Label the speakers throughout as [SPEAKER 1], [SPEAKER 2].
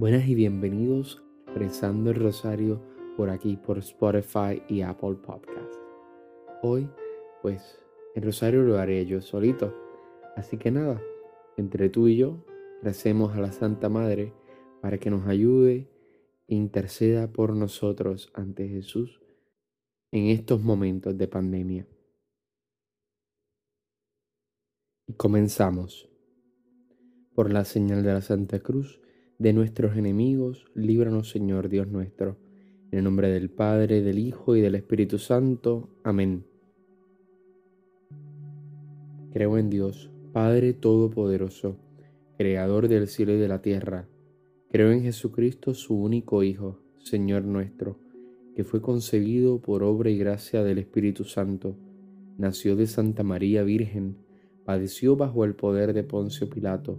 [SPEAKER 1] Buenas y bienvenidos rezando el rosario por aquí, por Spotify y Apple Podcast. Hoy, pues, el rosario lo haré yo solito. Así que nada, entre tú y yo, recemos a la Santa Madre para que nos ayude e interceda por nosotros ante Jesús en estos momentos de pandemia. Y comenzamos. Por la señal de la Santa Cruz, de nuestros enemigos, líbranos Señor Dios nuestro. En el nombre del Padre, del Hijo y del Espíritu Santo. Amén. Creo en Dios, Padre Todopoderoso, Creador del cielo y de la tierra. Creo en Jesucristo, su único Hijo, Señor nuestro, que fue concebido por obra y gracia del Espíritu Santo. Nació de Santa María Virgen, padeció bajo el poder de Poncio Pilato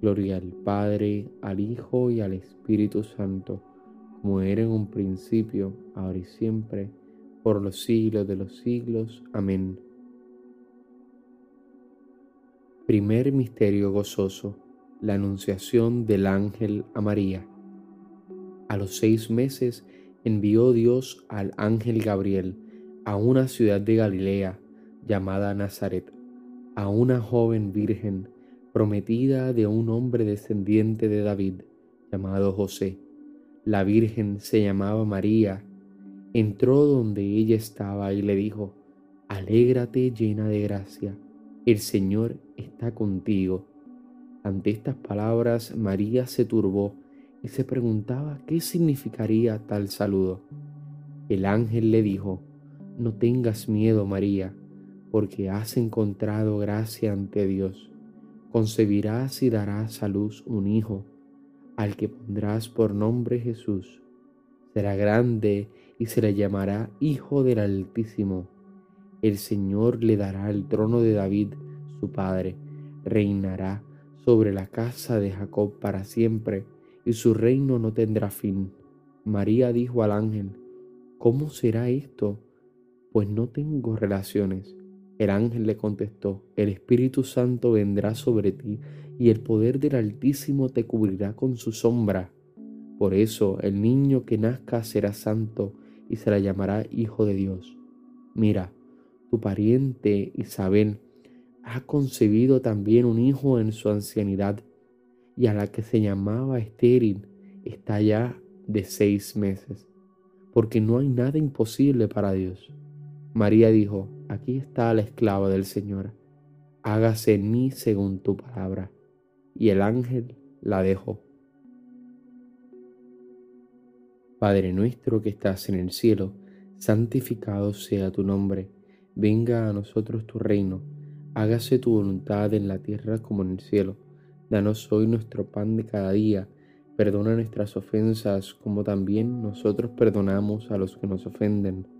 [SPEAKER 1] Gloria al Padre, al Hijo y al Espíritu Santo, como era en un principio, ahora y siempre, por los siglos de los siglos. Amén. Primer Misterio Gozoso, la Anunciación del Ángel a María. A los seis meses envió Dios al ángel Gabriel a una ciudad de Galilea llamada Nazaret, a una joven virgen prometida de un hombre descendiente de David llamado José. La Virgen se llamaba María. Entró donde ella estaba y le dijo, Alégrate llena de gracia, el Señor está contigo. Ante estas palabras María se turbó y se preguntaba qué significaría tal saludo. El ángel le dijo, No tengas miedo María, porque has encontrado gracia ante Dios concebirás y darás a luz un hijo, al que pondrás por nombre Jesús. Será grande y se le llamará Hijo del Altísimo. El Señor le dará el trono de David, su padre, reinará sobre la casa de Jacob para siempre, y su reino no tendrá fin. María dijo al ángel, ¿cómo será esto? Pues no tengo relaciones. El ángel le contestó, el Espíritu Santo vendrá sobre ti y el poder del Altísimo te cubrirá con su sombra. Por eso el niño que nazca será santo y se le llamará Hijo de Dios. Mira, tu pariente Isabel ha concebido también un hijo en su ancianidad y a la que se llamaba estéril está ya de seis meses, porque no hay nada imposible para Dios. María dijo, aquí está la esclava del Señor, hágase en mí según tu palabra. Y el ángel la dejó. Padre nuestro que estás en el cielo, santificado sea tu nombre, venga a nosotros tu reino, hágase tu voluntad en la tierra como en el cielo. Danos hoy nuestro pan de cada día, perdona nuestras ofensas como también nosotros perdonamos a los que nos ofenden.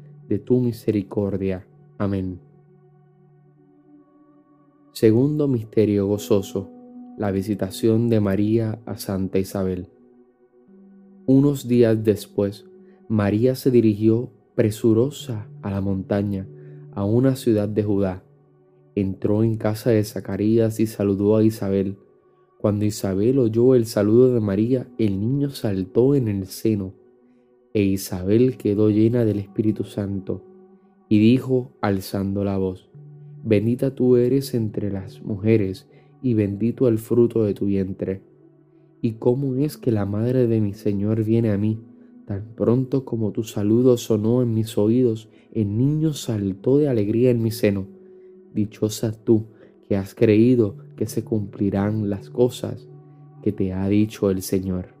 [SPEAKER 1] de tu misericordia. Amén. Segundo misterio gozoso, la visitación de María a Santa Isabel. Unos días después, María se dirigió presurosa a la montaña, a una ciudad de Judá. Entró en casa de Zacarías y saludó a Isabel. Cuando Isabel oyó el saludo de María, el niño saltó en el seno, e Isabel quedó llena del Espíritu Santo, y dijo, alzando la voz, Bendita tú eres entre las mujeres, y bendito el fruto de tu vientre. ¿Y cómo es que la madre de mi Señor viene a mí? Tan pronto como tu saludo sonó en mis oídos, el niño saltó de alegría en mi seno. Dichosa tú que has creído que se cumplirán las cosas que te ha dicho el Señor.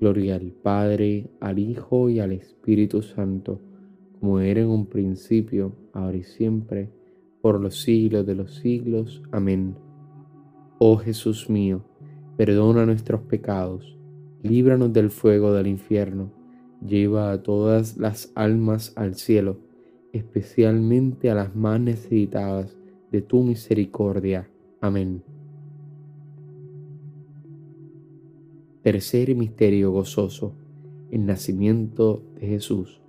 [SPEAKER 1] Gloria al Padre, al Hijo y al Espíritu Santo, como era en un principio, ahora y siempre, por los siglos de los siglos. Amén. Oh Jesús mío, perdona nuestros pecados, líbranos del fuego del infierno, lleva a todas las almas al cielo, especialmente a las más necesitadas de tu misericordia. Amén. Tercer misterio gozoso, el nacimiento de Jesús.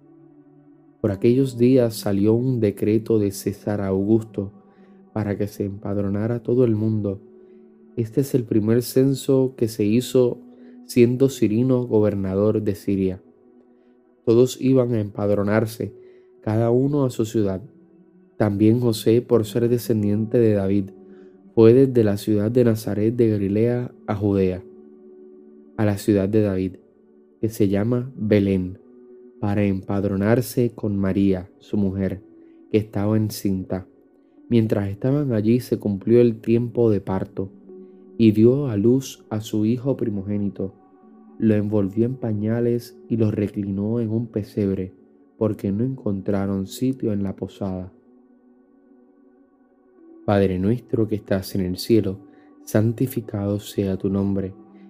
[SPEAKER 1] Por aquellos días salió un decreto de César Augusto para que se empadronara todo el mundo. Este es el primer censo que se hizo siendo Cirino gobernador de Siria. Todos iban a empadronarse, cada uno a su ciudad. También José, por ser descendiente de David, fue desde la ciudad de Nazaret de Galilea a Judea, a la ciudad de David, que se llama Belén, para empadronarse con María, su mujer, que estaba encinta. Mientras estaban allí se cumplió el tiempo de parto, y dio a luz a su hijo primogénito. Lo envolvió en pañales y lo reclinó en un pesebre, porque no encontraron sitio en la posada. Padre nuestro que estás en el cielo, santificado sea tu nombre,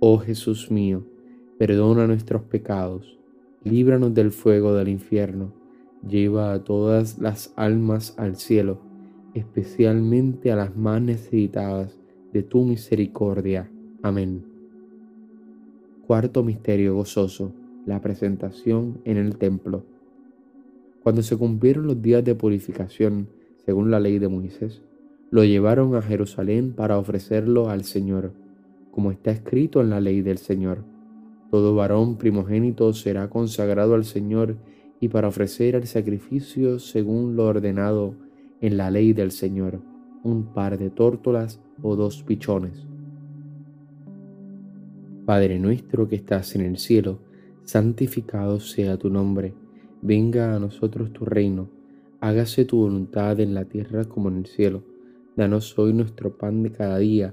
[SPEAKER 1] Oh Jesús mío, perdona nuestros pecados, líbranos del fuego del infierno, lleva a todas las almas al cielo, especialmente a las más necesitadas de tu misericordia. Amén. Cuarto Misterio Gozoso la presentación en el templo. Cuando se cumplieron los días de purificación, según la ley de Moisés, lo llevaron a Jerusalén para ofrecerlo al Señor, como está escrito en la ley del Señor. Todo varón primogénito será consagrado al Señor y para ofrecer el sacrificio según lo ordenado en la ley del Señor, un par de tórtolas o dos pichones. Padre nuestro que estás en el cielo, santificado sea tu nombre, venga a nosotros tu reino, hágase tu voluntad en la tierra como en el cielo. Danos hoy nuestro pan de cada día,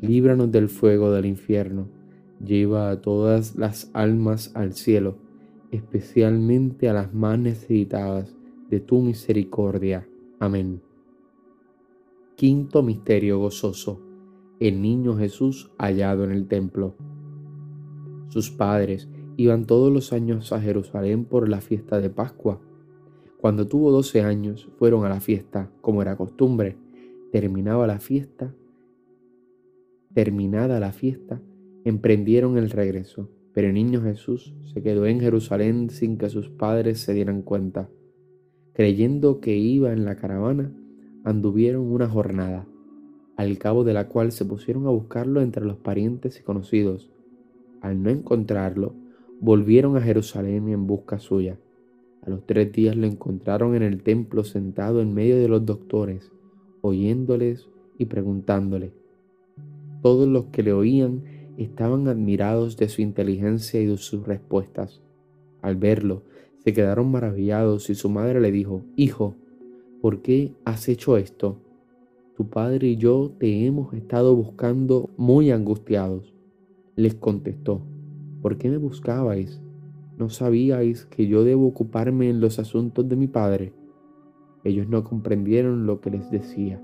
[SPEAKER 1] líbranos del fuego del infierno, lleva a todas las almas al cielo, especialmente a las más necesitadas de tu misericordia. Amén. Quinto Misterio Gozoso. El niño Jesús hallado en el templo. Sus padres iban todos los años a Jerusalén por la fiesta de Pascua. Cuando tuvo doce años fueron a la fiesta, como era costumbre. Terminaba la fiesta Terminada la fiesta, emprendieron el regreso, pero el niño Jesús se quedó en Jerusalén sin que sus padres se dieran cuenta. Creyendo que iba en la caravana, anduvieron una jornada, al cabo de la cual se pusieron a buscarlo entre los parientes y conocidos. Al no encontrarlo, volvieron a Jerusalén en busca suya. A los tres días lo encontraron en el templo sentado en medio de los doctores, oyéndoles y preguntándole. Todos los que le oían estaban admirados de su inteligencia y de sus respuestas. Al verlo, se quedaron maravillados y su madre le dijo, Hijo, ¿por qué has hecho esto? Tu padre y yo te hemos estado buscando muy angustiados. Les contestó, ¿por qué me buscabais? ¿No sabíais que yo debo ocuparme en los asuntos de mi padre? Ellos no comprendieron lo que les decía.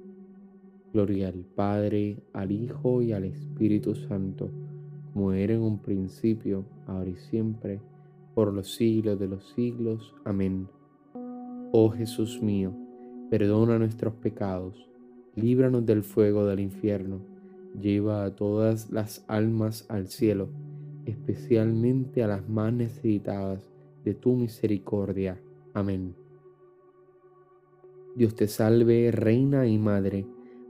[SPEAKER 1] Gloria al Padre, al Hijo y al Espíritu Santo, como era en un principio, ahora y siempre, por los siglos de los siglos. Amén. Oh Jesús mío, perdona nuestros pecados, líbranos del fuego del infierno, lleva a todas las almas al cielo, especialmente a las más necesitadas de tu misericordia. Amén. Dios te salve, Reina y Madre,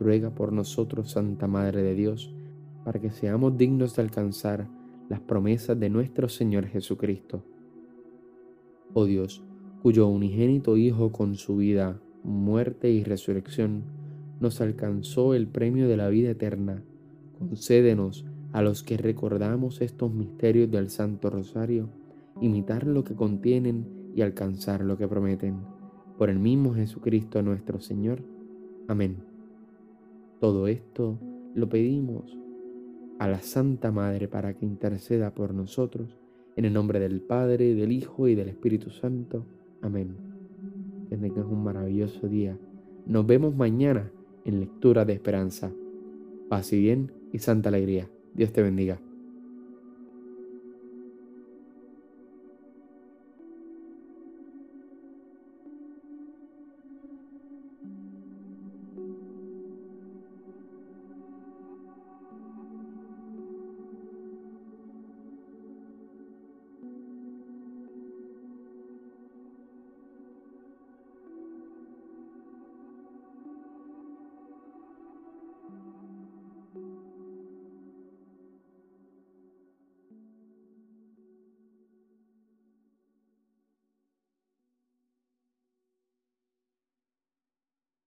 [SPEAKER 1] ruega por nosotros, Santa Madre de Dios, para que seamos dignos de alcanzar las promesas de nuestro Señor Jesucristo. Oh Dios, cuyo unigénito Hijo con su vida, muerte y resurrección nos alcanzó el premio de la vida eterna, concédenos a los que recordamos estos misterios del Santo Rosario, imitar lo que contienen y alcanzar lo que prometen. Por el mismo Jesucristo nuestro Señor. Amén. Todo esto lo pedimos a la Santa Madre para que interceda por nosotros, en el nombre del Padre, del Hijo y del Espíritu Santo. Amén. Que tengas un maravilloso día. Nos vemos mañana en Lectura de Esperanza. Paz y bien y santa alegría. Dios te bendiga.